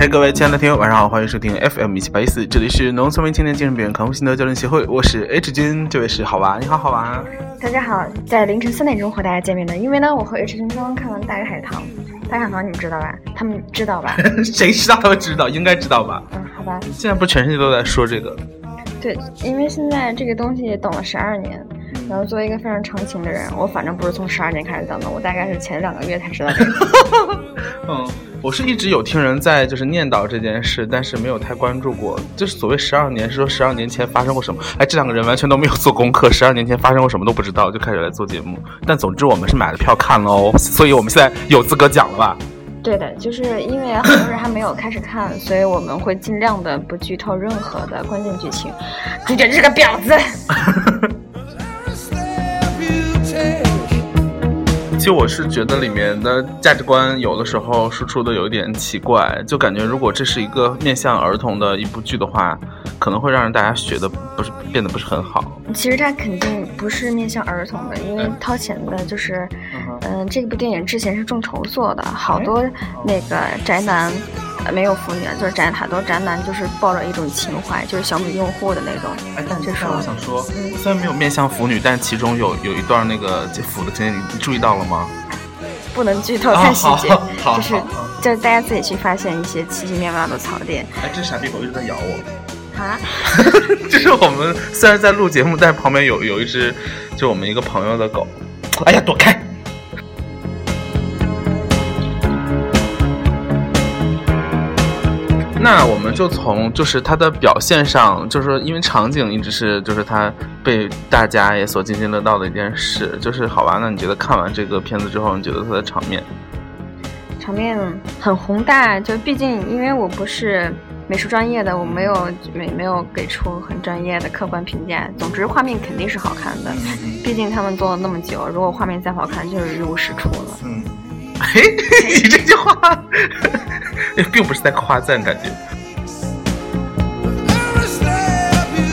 嘿，各位亲爱的听友，晚上好，欢迎收听 FM 一七八一四，这里是农村为青年精神病人康复心得交流协会，我是 H 君，这位是好娃，你好，好娃。大家好，在凌晨三点钟和大家见面的，因为呢，我和 H 君刚刚看完《大鱼海棠》，《大鱼海棠》你们知道吧？他们知道吧？谁知道？他们知道，应该知道吧？嗯，好吧。现在不全世界都在说这个？对，因为现在这个东西等了十二年，然后作为一个非常长情的人，我反正不是从十二年开始等的，我大概是前两个月才知道这个。嗯。我是一直有听人在就是念叨这件事，但是没有太关注过。就是所谓十二年，是说十二年前发生过什么？哎，这两个人完全都没有做功课，十二年前发生过什么都不知道，就开始来做节目。但总之我们是买了票看了哦，所以我们现在有资格讲了吧？对的，就是因为很多人还没有开始看，所以我们会尽量的不剧透任何的关键剧情。主角是个婊子。其我是觉得里面的价值观有的时候输出的有一点奇怪，就感觉如果这是一个面向儿童的一部剧的话，可能会让人大家学的不是变得不是很好。其实它肯定不是面向儿童的，因为掏钱的就是，嗯，这部电影之前是众筹做的，好多那个宅男。没有腐女，就是宅塔多宅男，就是抱着一种情怀，就是小米用户的那种。哎，但这是我想说，虽然没有面向腐女，但其中有有一段那个腐的情节，你注意到了吗？不能剧透太细节，就是就是大家自己去发现一些奇奇妙妙的槽点。哎，这傻逼狗一直在咬我。啊？就是我们虽然在录节目，但旁边有有一只，就我们一个朋友的狗。哎呀，躲开！那我们就从就是它的表现上，就是说，因为场景一直是就是它被大家也所津津乐道的一件事，就是好吧？那你觉得看完这个片子之后，你觉得它的场面？场面很宏大，就毕竟因为我不是美术专业的，我没有没没有给出很专业的客观评价。总之，画面肯定是好看的，毕竟他们做了那么久，如果画面再好看，就是一无是处了。嗯。嘿，你这句话并不是在夸赞，感觉。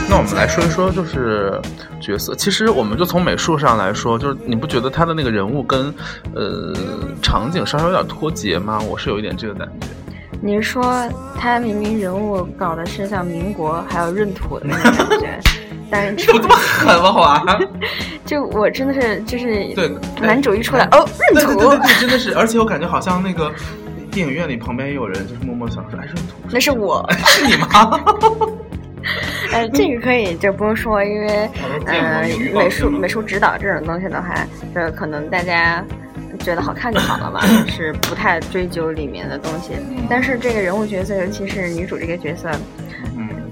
那我们来说一说，就是角色。其实，我们就从美术上来说，就是你不觉得他的那个人物跟呃场景稍稍有点脱节吗？我是有一点这个感觉。你是说他明明人物搞的是像民国还有闰土的那种感觉？但是 这么狠吗？华，就我真的是就是对男主一出来哦，闰土，对对对，真的是，而且我感觉好像那个电影院里旁边也有人就是默默想说，哎，闰土，那是我，是你吗？呃，这个可以就不用说，因为呃，美术美术指导这种东西的话，呃，可能大家觉得好看就好了嘛，是不太追究里面的东西。但是这个人物角色，尤其是女主这个角色。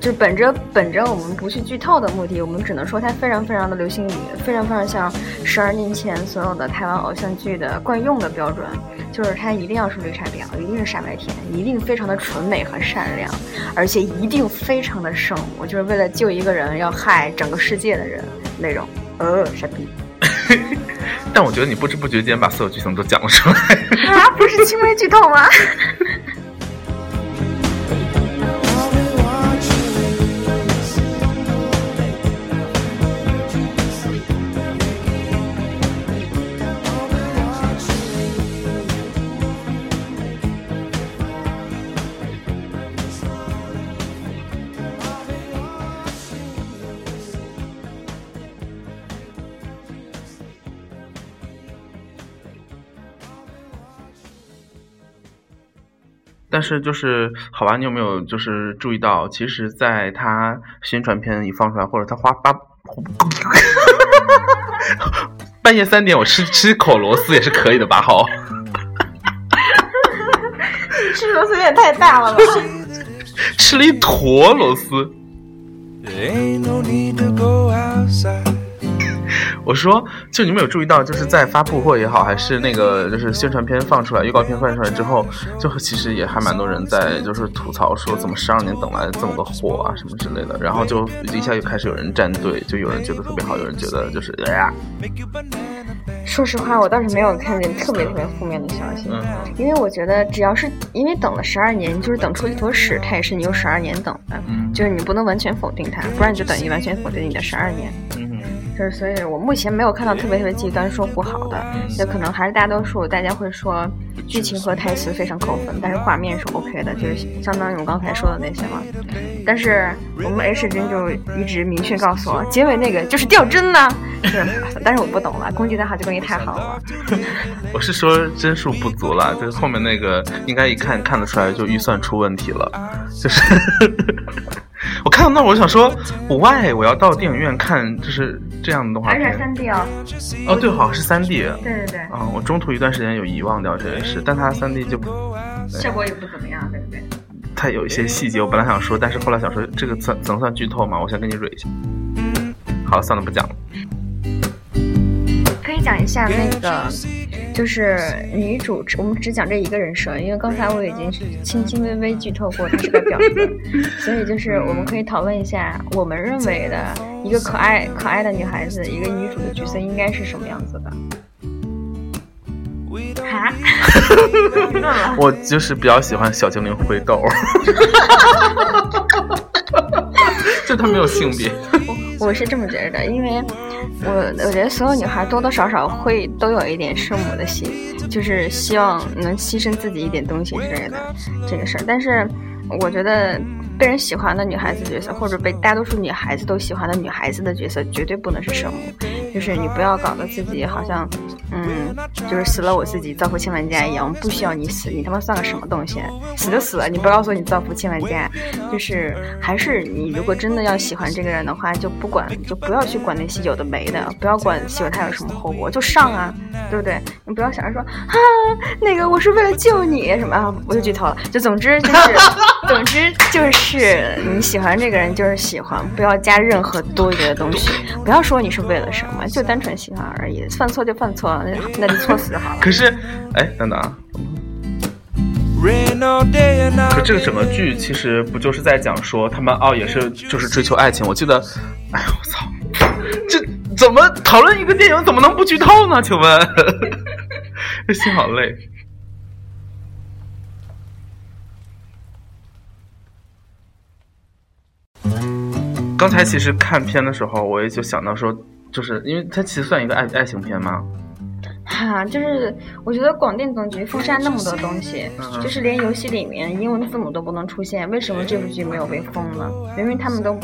就本着本着我们不去剧透的目的，我们只能说它非常非常的流行语，非常非常像十二年前所有的台湾偶像剧的惯用的标准，就是它一定要是绿茶婊，一定是傻白甜，一定非常的纯美和善良，而且一定非常的圣母，就是为了救一个人要害整个世界的人那种。呃，傻逼。但我觉得你不知不觉间把所有剧情都讲了出来。啊，不是轻微剧透吗？但是就是好吧，你有没有就是注意到，其实，在他宣传片一放出来，或者他花八半夜三点我吃吃口螺丝也是可以的吧？好，吃螺丝有点太大了吧？吃了一坨螺丝。我说，就你们有注意到，就是在发布会也好，还是那个就是宣传片放出来、预告片放出来之后，就其实也还蛮多人在就是吐槽说，怎么十二年等来这么个货啊什么之类的。然后就一下就开始有人站队，就有人觉得特别好，有人觉得就是哎呀。说实话，我倒是没有看见特别特别负面的消息，因为我觉得只要是因为等了十二年，就是等出一坨屎，它也是你用十二年等的，就是你不能完全否定它，不然你就等于完全否定你的十二年。就是所以我目前没有看到特别特别极端说不好的，也可能还是大多数大家会说剧情和台词非常扣分，但是画面是 OK 的，就是相当于我刚才说的那些嘛。但是我们 H 君就一直明确告诉我，结尾那个就是掉帧呢。是，但是我不懂了，攻击他好就攻击太好了。我是说帧数不足了，就是后面那个应该一看看得出来就预算出问题了，就是。我看到那，我就想说，why 我要到电影院看就是这样的动画片？还是三 D 哦？哦，对，好像是三 D。对对对。嗯，我中途一段时间有遗忘掉这件事，但它三 D 就效果也不怎么样，对不对？它有一些细节，我本来想说，但是后来想说，这个怎怎么算剧透嘛？我先跟你蕊一下。好，算了，不讲了。可以讲一下那个。就是女主，我们只讲这一个人设，因为刚才我已经轻轻微微剧透过她是个婊子，所以就是我们可以讨论一下，我们认为的一个可爱可爱的女孩子，一个女主的角色应该是什么样子的？哈？我就是比较喜欢小精灵灰豆，就她没有性别。我我是这么觉得的，因为。我我觉得所有女孩多多少少会都有一点圣母的心，就是希望能牺牲自己一点东西之类的这个事儿。但是我觉得被人喜欢的女孩子角色，或者被大多数女孩子都喜欢的女孩子的角色，绝对不能是圣母。就是你不要搞得自己好像，嗯，就是死了我自己造福千万家一样，不需要你死，你他妈算个什么东西？死就死了，你不告诉你造福千万家，就是还是你如果真的要喜欢这个人的话，就不管就不要去管那些有的没的，不要管喜欢他有什么后果，就上啊，对不对？你不要想着说啊，那个我是为了救你什么啊，我就剧透了，就总之就是，总之就是你喜欢这个人就是喜欢，不要加任何多余的东西，不要说你是为了什么。就单纯喜欢而已，犯错就犯错，那那就错死就好了。可是，哎，等等啊！可这个整个剧其实不就是在讲说他们哦，也是就是追求爱情。我记得，哎呀，我操，这怎么讨论一个电影怎么能不剧透呢？请问，心好累。刚才其实看片的时候，我也就想到说。就是因为它其实算一个爱爱情片嘛？哈，就是我觉得广电总局封杀那么多东西，就是连游戏里面英文字母都不能出现，为什么这部剧没有被封呢？明明他们都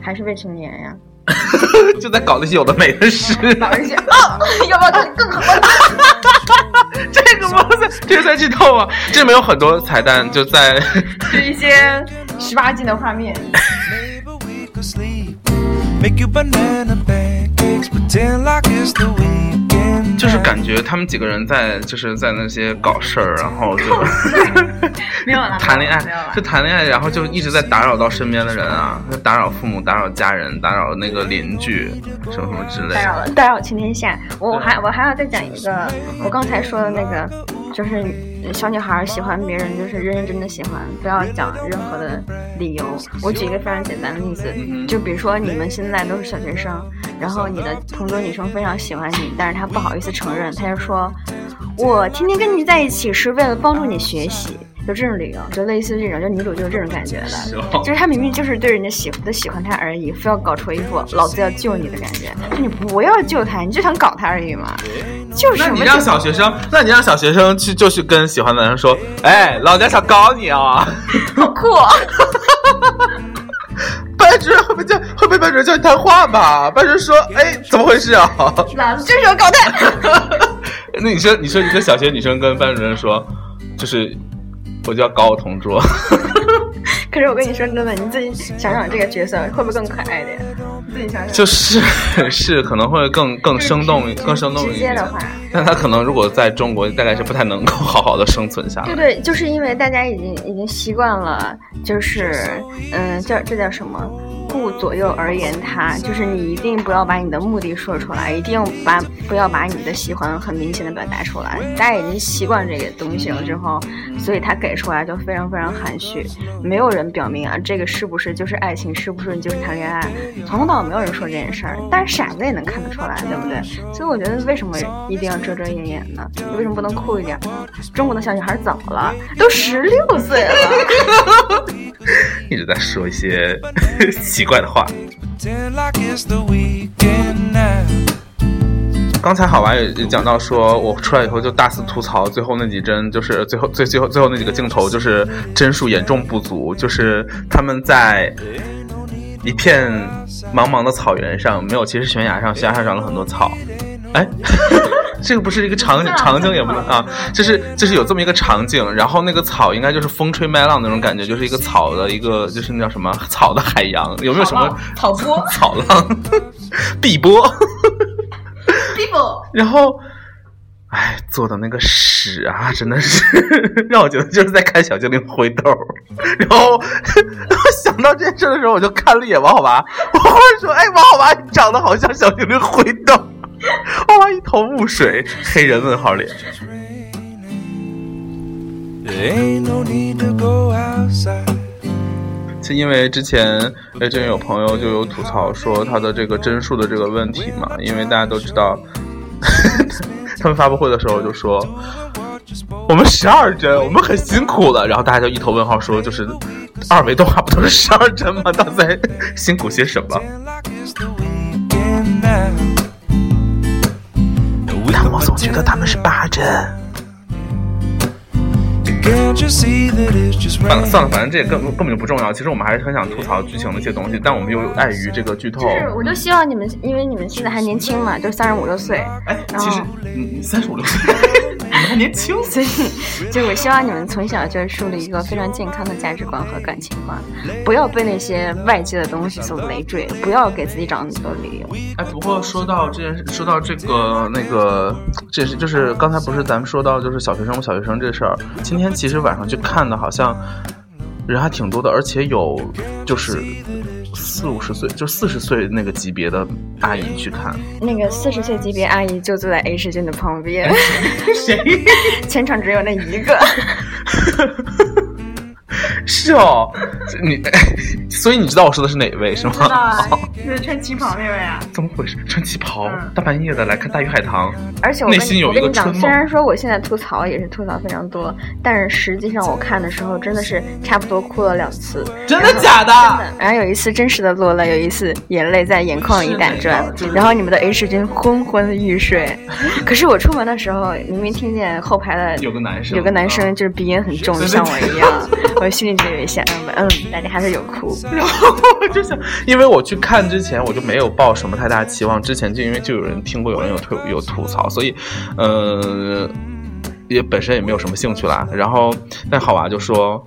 还是未成年呀！就在搞那些有的没的事。搞一些啊，要不要更更狠？这个吗？这个在剧透吗？这里面有很多彩蛋，就在是一些十八禁的画面。就是感觉他们几个人在就是在那些搞事儿，然后就 没有了 谈恋爱，就谈恋爱，然后就一直在打扰到身边的人啊，打扰父母，打扰家人，打扰那个邻居，什么什么之类的。打扰了，打扰全天下。我我还我还要再讲一个，我刚才说的那个，就是小女孩喜欢别人，就是认认真的喜欢，不要讲任何的理由。我举一个非常简单的例子，就比如说你们现在都是小学生，然后你的同桌女生非常喜欢你，但是她不好意思。承认，她就说，我天天跟你在一起是为了帮助你学习，就这种理由，就类似这种，就女主就是这种感觉的，就是她明明就是对人家喜欢的喜欢她而已，非要搞出一副老子要救你的感觉，就你不要救她，你就想搞她而已嘛，就是那你让小学生，那你让小学生去就去跟喜欢的人说，哎，老娘想搞你啊，好酷。班主任会不会叫会不会班主任叫你谈话吧？班主任说：“哎，怎么回事啊？”老子就是要搞他。那你说，你说一个小学女生跟班主任说，就是我就要搞我同桌。可是我跟你说真的，你自己想想这个角色会不会更可爱点？自己想想。就是 是可能会更更生动更生动一些的话，但他可能如果在中国大概是不太能够好好的生存下来。对对，就是因为大家已经已经习惯了，就是嗯，叫这叫什么？顾左右而言他，就是你一定不要把你的目的说出来，一定把不要把你的喜欢很明显的表达出来。大家已经习惯这个东西了之后，所以他给出来就非常非常含蓄。没有人表明啊，这个是不是就是爱情，是不是就是谈恋爱？从头到尾没有人说这件事儿，但是傻子也能看得出来，对不对？所以我觉得为什么一定要遮遮掩掩呢？为什么不能酷一点？中国的小女孩怎么了？都十六岁了，一直在说一些。奇怪的话。刚才好玩也讲到说，我出来以后就大肆吐槽，最后那几帧就是最后最最后最后那几个镜头就是帧数严重不足，就是他们在一片茫茫的草原上，没有，其实悬崖上，悬崖上长了很多草。哎，这个不是一个场景，场景也不能啊，就是就是有这么一个场景，然后那个草应该就是风吹麦浪那种感觉，就是一个草的一个就是那叫什么草的海洋，有没有什么草波 草浪碧波？碧波 然后，哎，做的那个屎啊，真的是 让我觉得就是在看小精灵灰豆。然后想到这件事的时候，我就看了一眼王好娃，我忽然说：“哎，王好娃，你长得好像小精灵灰豆。” 哇，一头雾水，黑人问号脸。就因为之前哎，这边有朋友就有吐槽说他的这个帧数的这个问题嘛，因为大家都知道。他们发布会的时候就说：“我们十二帧，我们很辛苦了。”然后大家就一头问号，说：“就是二维动画不都是十二帧吗？他在 辛苦些什么？”我总觉得他们是八珍。算了算了，反正这也根根本就不重要。其实我们还是很想吐槽剧情的一些东西，但我们又碍于这个剧透。就是，我就希望你们，因为你们现在还年轻嘛，就三十五六岁。哎，其实，嗯，三十五六岁。还年轻，所以就我希望你们从小就树立一个非常健康的价值观和感情观，不要被那些外界的东西所累赘，不要给自己找那么多理由。哎，不过说到这件事，说到这个那个，这是就是刚才不是咱们说到就是小学生小学生这事儿，今天其实晚上去看的，好像人还挺多的，而且有就是。四五十岁，就四十岁那个级别的阿姨去看，那个四十岁级别阿姨就坐在 H 君的旁边，谁？全场只有那一个。是哦，你所以你知道我说的是哪位是吗？知道啊，就是穿旗袍那位啊。怎么回事？穿旗袍，大半夜的来看《大鱼海棠》，而且我内心有一个春梦。虽然说我现在吐槽也是吐槽非常多，但是实际上我看的时候真的是差不多哭了两次。真的假的？真的。然后有一次真实的落泪，有一次眼泪在眼眶里打转。然后你们的 H 君昏昏欲睡，可是我出门的时候明明听见后排的有个男生，有个男生就是鼻音很重，像我一样。我心里就有一些嗯嗯，但你还是有哭。然后我就想，因为我去看之前，我就没有抱什么太大期望。之前就因为就有人听过，有人有吐有吐槽，所以，呃，也本身也没有什么兴趣啦。然后，但好娃就说。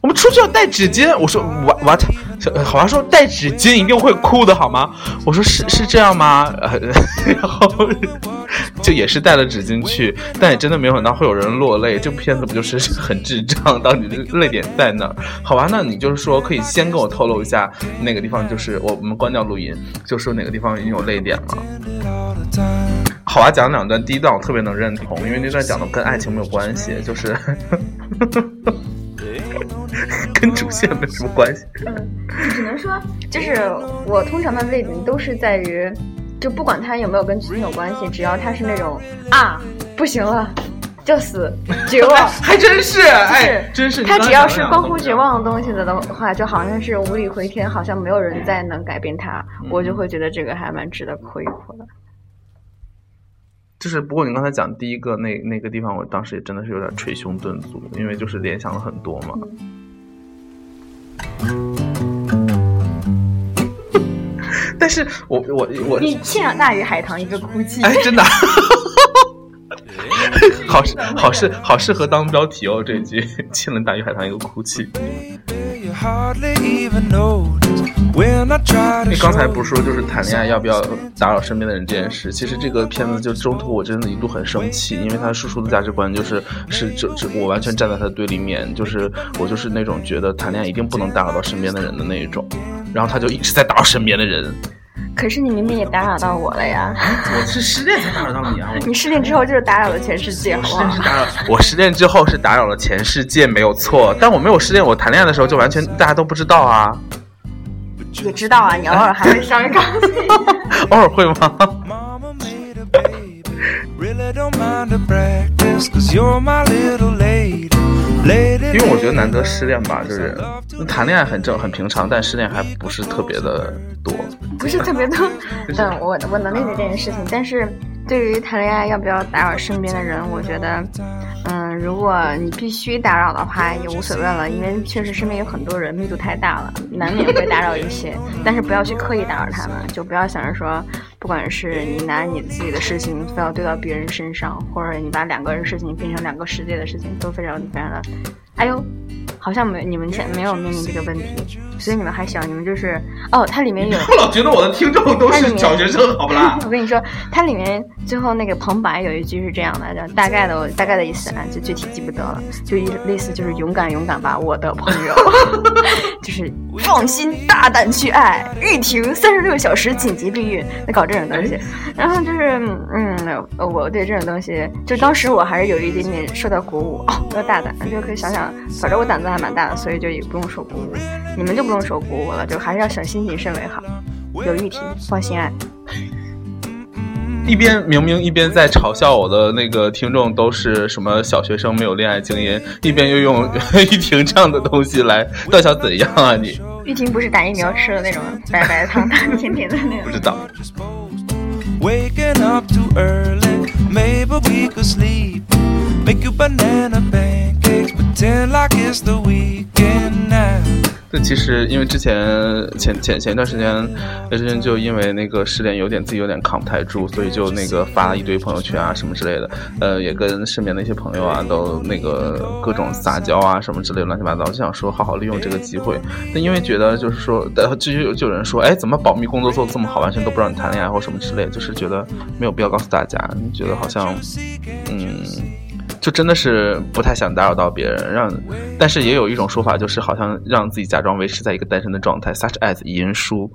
我们出去要带纸巾，我说 what what，好像说带纸巾一定会哭的好吗？我说是是这样吗？呃 然后就也是带了纸巾去，但也真的没有想到会有人落泪。这部片子不就是 很智障？到底泪点在哪儿？好吧，那你就是说可以先跟我透露一下那个地方，就是我我们关掉录音，就说哪个地方已经有泪点了。好啊，讲两段，第一段我特别能认同，因为那段讲的跟爱情没有关系，就是。跟主线没什么关系。嗯，只能说，就是我通常的泪点都是在于，就不管他有没有跟剧情有关系，只要他是那种啊不行了，就死，绝望，还真是，哎，真是。他只要是关乎绝望的东西的的话，就好像是无力回天，好像没有人再能改变他，我就会觉得这个还蛮值得哭一哭的。就是，不过你刚才讲第一个那那个地方，我当时也真的是有点捶胸顿足，因为就是联想了很多嘛。但是我我我，你欠了大鱼海棠一个哭泣，哎，真的，好适好适好适合当标题哦，这句欠了大鱼海棠一个哭泣。你刚才不是说就是谈恋爱要不要打扰身边的人这件事？其实这个片子就中途我真的一度很生气，因为他输出的价值观就是是这这我完全站在他的对立面，就是我就是那种觉得谈恋爱一定不能打扰到身边的人的那一种，然后他就一直在打扰身边的人。可是你明明也打扰到我了呀！我是失恋才打扰到你啊！你失恋之后就是打扰了全世界，好不好？是打扰我失恋之后是打扰了全世界，没有错。但我没有失恋，我谈恋爱的时候就完全大家都不知道啊。也知道啊，你偶尔还会稍微高兴。偶尔会吗？因为我觉得难得失恋吧，就是谈恋爱很正很平常，但失恋还不是特别的多。不是特别多，嗯，我我能理解这件事情，但是对于谈恋爱要不要打扰身边的人，我觉得，嗯，如果你必须打扰的话，也无所谓了，因为确实身边有很多人，密度太大了，难免会打扰一些。但是不要去刻意打扰他们，就不要想着说，不管是你拿你自己的事情非要对到别人身上，或者你把两个人事情变成两个世界的事情，都非常非常的，哎呦。好像没你们前没有面临这个问题，所以你们还小，你们就是哦，它里面有。我老觉得我的听众都是小学生，好不啦？我跟你说，它里面最后那个旁白有一句是这样的，大概的我大概的意思啊，就具体记不得了，就意类似就是勇敢勇敢吧，我的朋友，就是放心大胆去爱，玉婷三十六小时紧急避孕，那搞这种东西，然后就是嗯，我对这种东西，就当时我还是有一点点受到鼓舞，哦，要大胆，就可以想想，反正我胆子。还蛮大的，所以就也不用受鼓舞，你们就不用受鼓舞了，就还是要小心谨慎为好。有玉婷，放心爱。一边明明一边在嘲笑我的那个听众都是什么小学生没有恋爱经验，一边又用 玉婷这样的东西来，到底想怎样啊你？玉婷不是打疫苗吃的那种白白胖胖甜甜的那种。不知道。这其实因为之前前前前一段时间，有些人就因为那个失恋有点自己有点扛不太住，所以就那个发了一堆朋友圈啊什么之类的，呃，也跟身边的一些朋友啊都那个各种撒娇啊什么之类乱七八糟，就想说好好利用这个机会。但因为觉得就是说，就有就有人说，哎，怎么保密工作做这么好，完全都不知道你谈恋爱或什么之类，就是觉得没有必要告诉大家，觉得好像，嗯。就真的是不太想打扰到别人，让，但是也有一种说法，就是好像让自己假装维持在一个单身的状态，such as 银书。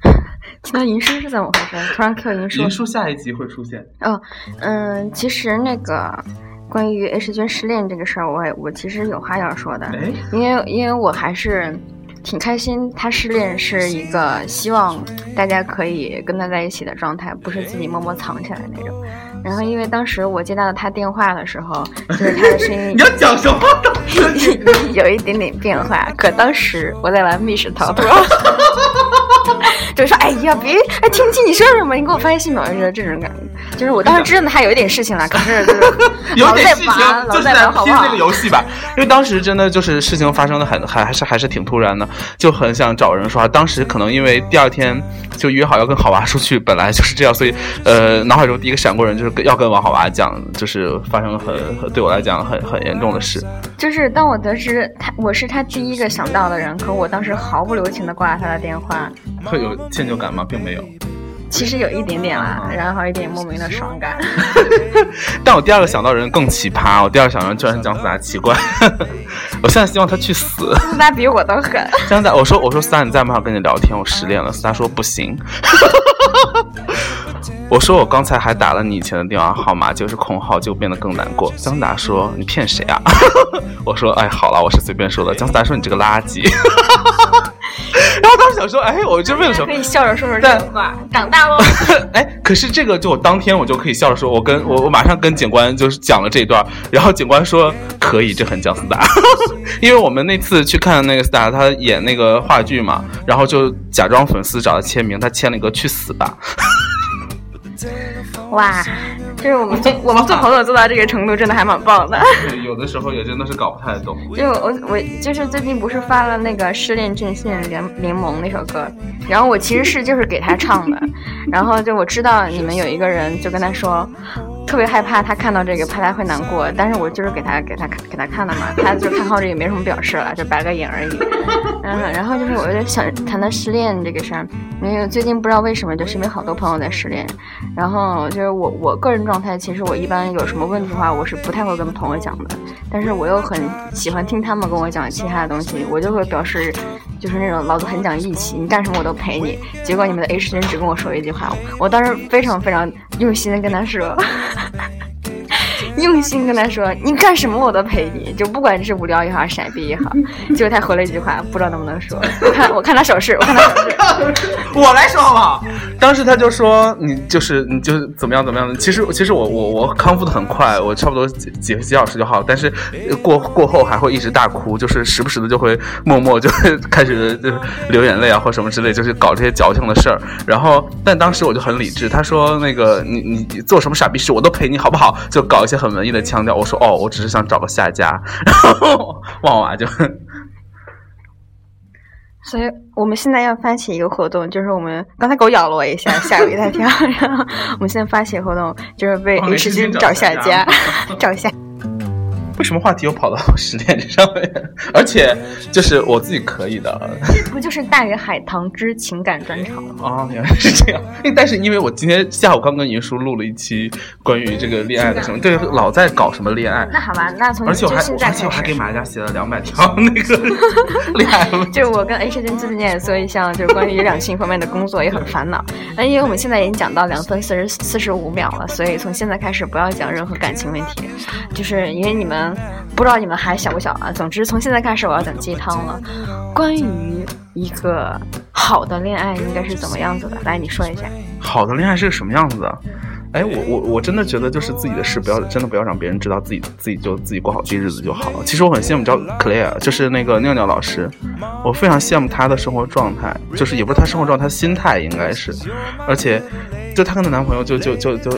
听到银书是怎么回事？突然 Q 银书。银书下一集会出现。哦，嗯，其实那个关于 H 君失恋这个事儿，我我其实有话要说的，因为因为我还是挺开心，他失恋是一个希望大家可以跟他在一起的状态，不是自己默默藏起来那种。然后，因为当时我接到他电话的时候，就是他的声音，你要讲什么？有一点点变化。可当时我在玩密室逃脱。就说哎呀，别哎，听不清你说什么？你给我发信息秒就是这种感觉。就是我当时知道他有一点事情了，可是就是有点事情，就是在拼这个游戏吧。因为当时真的就是事情发生的很还还是还是挺突然的，就很想找人说话。当时可能因为第二天就约好要跟好娃出去，本来就是这样，所以呃，脑海中第一个闪过人就是要跟王好娃讲，就是发生了很对我来讲很很严重的事。就是当我得知他我是他第一个想到的人，可我当时毫不留情的挂了他的电话。会有。歉疚感吗？并没有，其实有一点点啦，然后一点莫名的爽感。但我第二个想到人更奇葩，我第二个想到人居然是姜思达，奇怪。我现在希望他去死。思达比我都狠。姜思达，我说我说思达你在吗？跟你聊天，我失恋了。思达说不行。我说我刚才还打了你以前的电话号码，就是空号，就变得更难过。姜思达说你骗谁啊？我说哎好了，我是随便说的。姜思达说你这个垃圾。然后当时想说，哎，我就为了什么？可以笑着说说这话，长大喽。哎，可是这个就我当天我就可以笑着说，我跟我我马上跟警官就是讲了这一段，然后警官说可以，这很姜思达，因为我们那次去看那个斯达他演那个话剧嘛，然后就假装粉丝找他签名，他签了一个去死吧。哇，就是我们做 我们做朋友做到这个程度，真的还蛮棒的。对，有的时候也真的是搞不太懂。就我我就是最近不是发了那个《失恋阵线联联盟》那首歌，然后我其实是就是给他唱的，然后就我知道你们有一个人就跟他说。特别害怕他看到这个，怕他会难过。但是我就是给他给他给他看的嘛，他就看好这也没什么表示了，就白个眼而已。嗯，然后就是我有点想谈谈失恋这个事儿，因为最近不知道为什么就身边好多朋友在失恋。然后就是我我个人状态，其实我一般有什么问题的话，我是不太会跟朋友讲的。但是我又很喜欢听他们跟我讲其他的东西，我就会表示，就是那种老子很讲义气，你干什么我都陪你。结果你们的 H 君只跟我说一句话，我当时非常非常用心的跟他说。用心跟他说你干什么我都陪你，就不管是无聊也好，傻逼也好。结果他回了一句话，不知道能不能说。我看我看他手势，我看他手势。我来说好不好？当时他就说你就是你就是怎么样怎么样的。其实其实我我我康复的很快，我差不多几几几小时就好。但是过过后还会一直大哭，就是时不时的就会默默就会开始就是流眼泪啊或什么之类，就是搞这些矫情的事儿。然后但当时我就很理智，他说那个你你做什么傻逼事我都陪你好不好？就搞一些很文艺的腔调。我说哦，我只是想找个下家。然后旺娃就。所以我们现在要发起一个活动，就是我们刚才狗咬了我一下，吓我一大跳。然后我们现在发起活动，就是为 H 君找下家，找下。为什么话题又跑到失恋这上面？而且就是我自己可以的，这不就是大鱼海棠之情感专场吗？啊，原来是这样。但是因为我今天下午刚跟云叔录了一期关于这个恋爱的什么，对，老在搞什么恋爱。那好吧，那从而且我还而且我还给马家写了两百条 那个 恋爱。就是我跟 H 君最近也做一项就是关于两性方面的工作，也很烦恼。那因为我们现在已经讲到两分四十四十五秒了，所以从现在开始不要讲任何感情问题，就是因为你们。不知道你们还小不小啊？总之，从现在开始我要等鸡汤了。关于一个好的恋爱应该是怎么样子的？来，你说一下。好的恋爱是个什么样子的？哎，我我我真的觉得就是自己的事不要真的不要让别人知道，自己自己就自己过好自己日子就好了。其实我很羡慕叫 Claire，就是那个尿尿老师，我非常羡慕她的生活状态，就是也不是她生活状态，她心态应该是，而且。就她跟她男朋友就就就就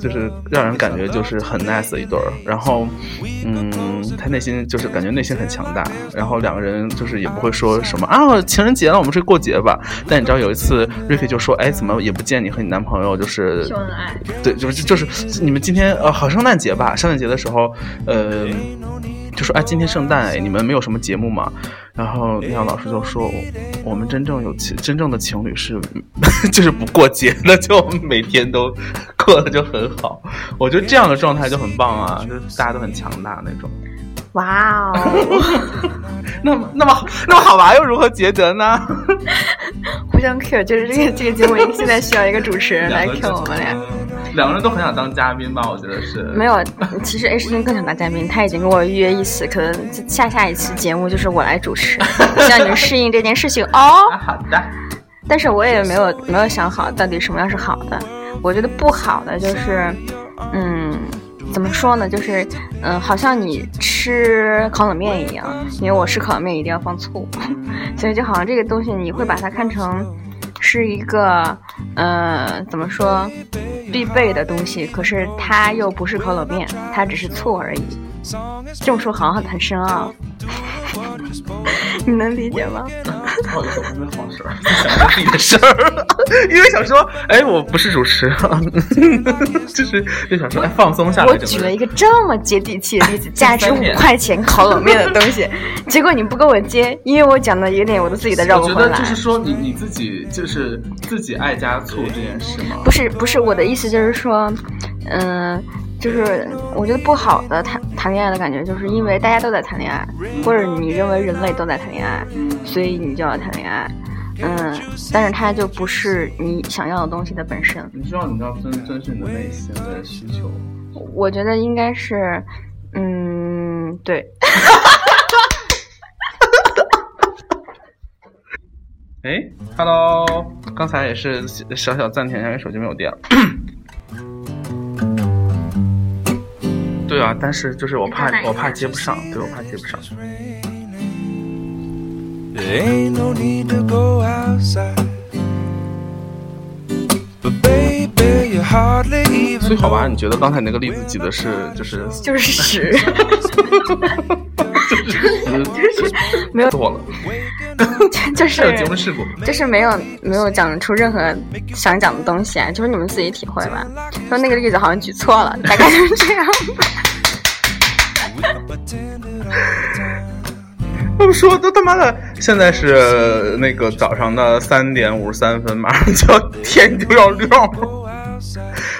就是让人感觉就是很 nice 的一对儿，然后，嗯，她内心就是感觉内心很强大，然后两个人就是也不会说什么啊情人节了我们去过节吧，但你知道有一次瑞菲就说哎怎么也不见你和你男朋友就是秀恩爱，对就是就是你们今天呃好圣诞节吧圣诞节的时候呃。就说哎，今天圣诞，你们没有什么节目吗？然后那老师就说，我们真正有情，真正的情侣是，就是不过节，的就每天都过得就很好。我觉得这样的状态就很棒啊，就是大家都很强大那种。哇哦，那么那么那么好玩，又如何抉择呢？互相 Q，就是这个这个节目现在需要一个主持人来 Q 我们俩。两个人都很想当嘉宾吧，我觉得是。没有，其实 H 君更想当嘉宾，他已经跟我预约一次，可能下下一期节目就是我来主持，希望你们适应这件事情哦。好的。但是我也没有没有想好到底什么样是好的，我觉得不好的就是，嗯。怎么说呢？就是，嗯，好像你吃烤冷面一样，因为我吃烤冷面一定要放醋，所以就好像这个东西你会把它看成是一个，呃，怎么说，必备的东西，可是它又不是烤冷面，它只是醋而已。这么说好像很深奥。你能理解吗？不好意思，我没好事儿，想着自己的事儿，因为想说，哎，我不是主持，就是就想说，哎，放松下来。我举了一个这么接地气的例子，价值五块钱烤冷面的东西，结果你不跟我接，因为我讲的有点我的自己的绕不回来。我觉得就是说，你你自己就是自己爱加醋这件事吗？不是不是，我的意思就是说，嗯。就是我觉得不好的谈谈恋爱的感觉，就是因为大家都在谈恋爱，或者你认为人类都在谈恋爱，所以你就要谈恋爱。嗯，但是它就不是你想要的东西的本身。你知道你要遵遵循你的内心的需求。我觉得应该是，嗯，对。哎，Hello，刚才也是小小暂停因为手机没有电了。对啊，但是就是我怕我怕接不上，对我怕接不上。所以好吧，你觉得刚才那个例子举的是就是就是屎，就是就是没有错了，就是有节目事故，就是没有没有讲出任何想讲的东西啊，就是你们自己体会吧。说那个例子好像举错了，大概就是这样。我说都他妈的，现在是那个早上的三点五十三分，马上就要天就要亮了，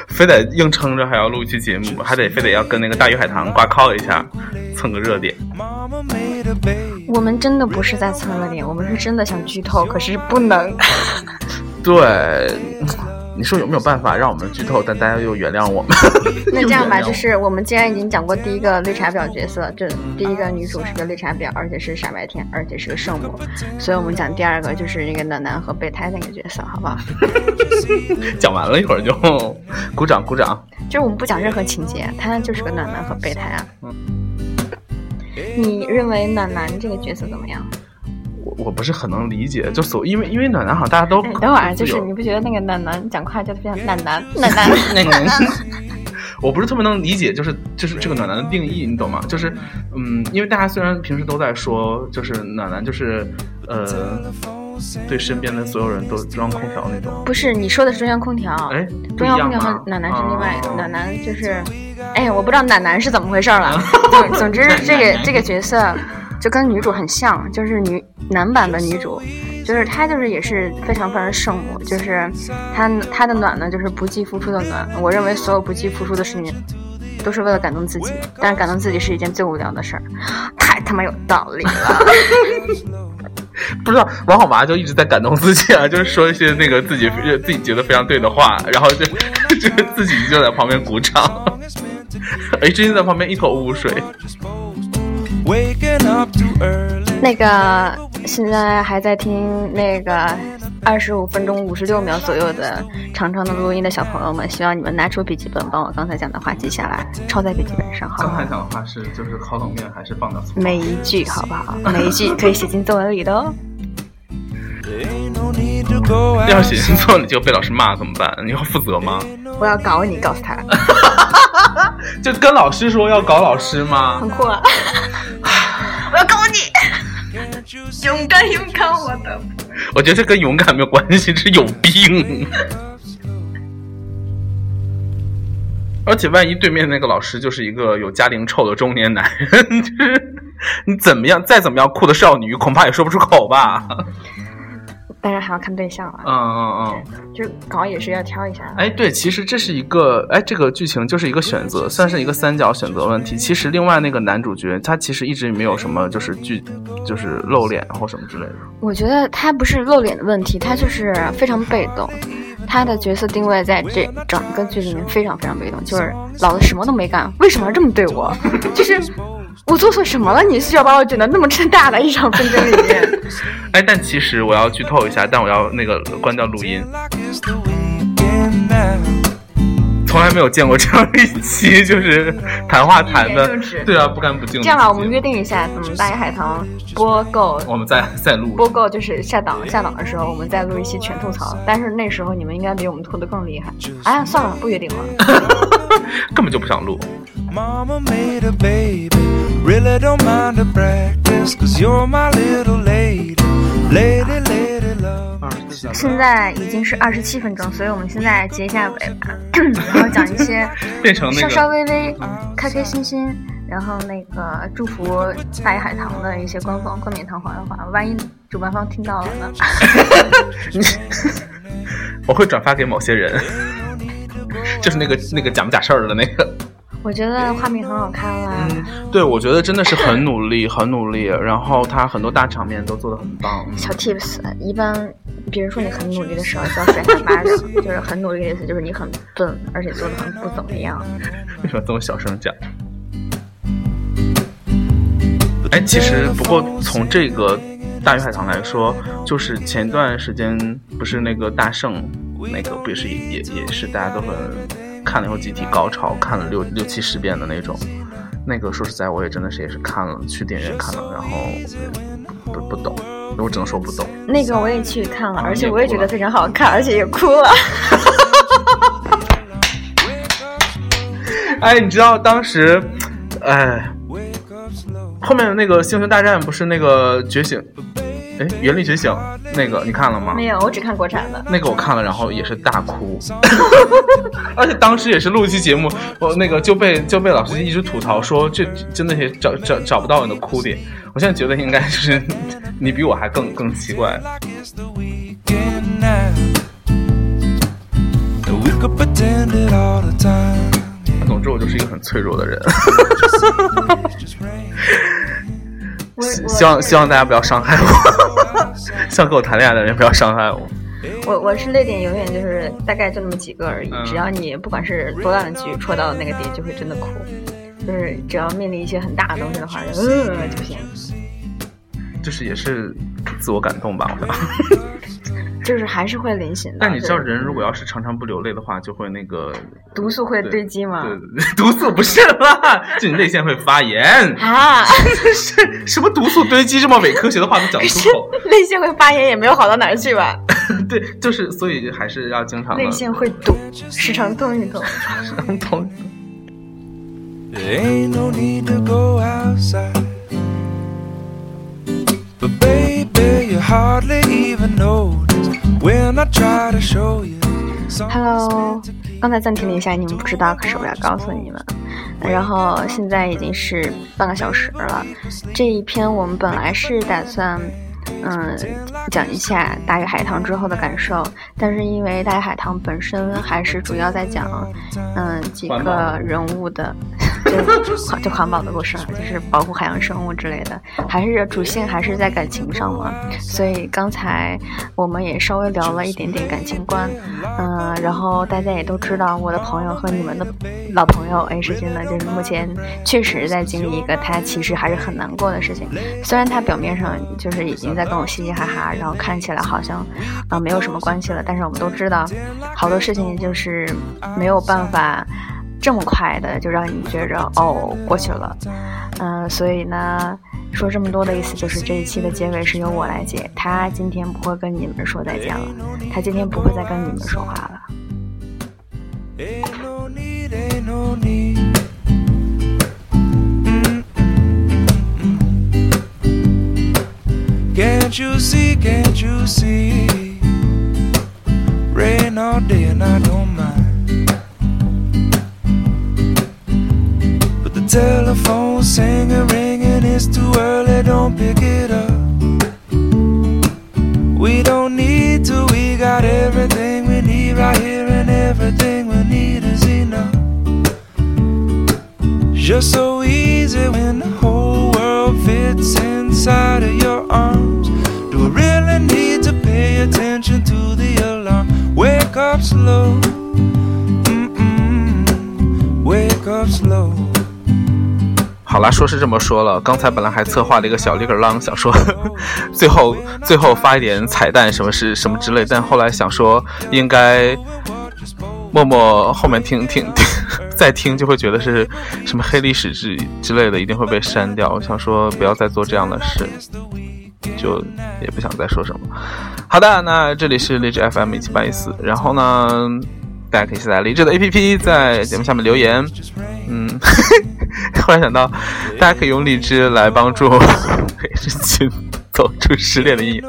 非得硬撑着还要录一期节目，还得非得要跟那个大鱼海棠挂靠一下，蹭个热点。我们真的不是在蹭热点，我们是真的想剧透，可是不能。对。你说有没有办法让我们剧透，但大家又原谅我们？那这样吧，就是我们既然已经讲过第一个绿茶婊角色，这第一个女主是个绿茶婊，而且是傻白甜，而且是个圣母，所以我们讲第二个就是那个暖男和备胎那个角色，好不好？讲完了一会儿就 鼓掌鼓掌。就是我们不讲任何情节，他就是个暖男和备胎啊。你认为暖男这个角色怎么样？我我不是很能理解，就所因为因为暖男好像大家都哎，等会儿啊，就是你不觉得那个暖男讲话就非常暖男 暖男？那个，我不是特别能理解，就是就是这个暖男的定义，你懂吗？就是嗯，因为大家虽然平时都在说，就是暖男就是呃，对身边的所有人都中央空调那种。不是，你说的是中央空调。哎，中央空调和暖男是另外一个暖男就是，哎，我不知道暖男是怎么回事了。总总之，这个这个角色就跟女主很像，就是女男版的女主，就是她就是也是非常非常圣母，就是她她的暖呢就是不计付出的暖。我认为所有不计付出的事情都是为了感动自己，但是感动自己是一件最无聊的事儿，太他妈有道理了。不知道王好娃就一直在感动自己啊，就是说一些那个自己自己觉得非常对的话，然后就 就自己就在旁边鼓掌。哎，真的在旁边一口雾水。那个现在还在听那个二十五分钟五十六秒左右的长长的录音的小朋友们，希望你们拿出笔记本，把我刚才讲的话记下来，抄在笔记本上，好不好刚才？讲的话是就是烤冷面还是放掉醋？每一句好不好？每一句可以写进作文里的哦。要写错你就被老师骂怎么办？你要负责吗？我要搞你，告诉他，就跟老师说要搞老师吗很？酷啊！我要搞你，勇敢勇敢，我的。我觉得这跟勇敢没有关系，这是有病。而且万一对面那个老师就是一个有家庭臭的中年男人，就是你怎么样再怎么样酷的少女，恐怕也说不出口吧？当然还要看对象了，嗯嗯嗯。就搞也是要挑一下。哎，对，其实这是一个，哎，这个剧情就是一个选择，算是一个三角选择问题。其实另外那个男主角他其实一直没有什么就是剧，就是露脸或什么之类的。我觉得他不是露脸的问题，他就是非常被动。他的角色定位在这整个剧里面非常非常被动，就是老子什么都没干，为什么要这么对我？就是我做错什么了？你需要把我卷到那么这大的一场纷争里面？哎，但其实我要剧透一下，但我要那个关掉录音.从来没有见过这样一期就是谈话谈的对啊，不干不净的。这样吧，我们约定一下，等大鱼海棠播够我们再再录，播够就是下档下档的时候，我们再录一期全吐槽。但是那时候你们应该比我们吐的更厉害。哎呀，算了，不约定了。根本就不想录。Mama made a baby. Really don't mind the practice. Cause you're my little lady. Lady, lady love. 现在已经是二十七分钟，所以我们现在结一下尾吧，然后讲一些变成稍稍，微微开开心心，然后那个祝福大鱼海棠的一些官方冠冕堂皇的话，万一主办方听到了呢？我会转发给某些人，就是那个那个假不假事儿的那个。我觉得画面很好看啦，嗯，对，我觉得真的是很努力，很努力。然后他很多大场面都做的很棒。嗯小 tips，一般别人说你很努力的时候，就要甩他巴掌，就是很努力的意思就是你很笨，而且做的很不怎么样。为什么这么小声讲？哎，其实不过从这个大鱼海棠来说，就是前段时间不是那个大圣，那个不也是也也也是大家都很看了以后集体高潮，看了六六七十遍的那种。那个说实在，我也真的是也是看了，去电影院看了，然后不不不懂，我只能说不懂。那个我也去看了，啊而且我也觉得非常好看，而且也哭了。哎，你知道当时，哎.后面的那个星球大战不是那个觉醒，哎，原力觉醒那个你看了吗？没有，我只看国产的。那个我看了，然后也是大哭，而且当时也是录一期节目，我那个就被就被老师一直吐槽说这真的是找找找不到你的哭点。我现在觉得应该就是 你比我还更更奇怪。Like it's the weekend now. We could pretend it all the time. 总之，我就是一个很脆弱的人 希望希望大家不要伤害我，希望跟我谈恋爱的人不要伤害我。我我是泪点永远就是大概就那么几个而已，嗯只要你不管是多大的局戳到那个点，就会真的哭。就是只要面临一些很大的东西的话，就呃就行。就是也是自我感动吧，我想。就是还是会临醒的。但你知道，人如果要是常常不流泪的话，就会那个毒素会堆积吗？对 毒素不是啦，就你泪腺会发炎。啊，是什么毒素堆积这么伪科学的话都讲出口？泪腺会发炎也没有好到哪儿去吧？对，就是所以还是要经常的泪腺会堵，时常动一动。通。There ain't no need Hardly even know will not try to show hello 刚才暂停了一下，你们不知道，可是我要告诉你们，然后现在已经是半个小时了，这一篇我们本来是打算。嗯，讲一下大鱼海棠之后的感受，但是因为大鱼海棠本身还是主要在讲，嗯，几个人物的。就 环就环保的故事，就是保护海洋生物之类的，还是主线还是在感情上嘛。所以刚才我们也稍微聊了一点点感情观，嗯、然后大家也都知道，我的朋友和你们的老朋友 A 世界呢，就是目前确实在经历一个他其实还是很难过的事情。虽然他表面上就是已经在跟我嘻嘻哈哈，然后看起来好像啊、没有什么关系了，但是我们都知道，好多事情就是没有办法。这么快的就让你觉着哦过去了，嗯、所以呢，说这么多的意思就是这一期的结尾是由我来结，他今天不会跟你们说再见了，他今天不会再跟你们说话了。Can't you see, can't you see? Rain all day and I don't mind. But the telephone's singing, ringing, it's too early, don't pick it up. We don't need to, we got everything we need right here, and everything we need is enough. Just so easy when the whole world fits inside of your arms. Wake up slow, mm-mm, wake up slow. 好啦，说是这么说了，刚才本来还策划了一个小立个浪，想说 最后最后发一点彩蛋，什么是什么之类，但后来想说应该默默后面听听听 再听就会觉得是什么黑历史之之类的，一定会被删掉。我想说不要再做这样的事，就也不想再说什么。好的，那这里是荔枝 FM 一七八一四，然后呢，大家可以下载荔枝的 APP，在节目下面留言。嗯，忽然想到，大家可以用荔枝来帮助黑人群走出失恋的阴影。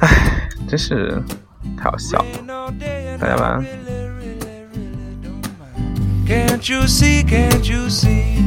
唉，真是太好笑了。大家晚安。Can't you see, can't you see?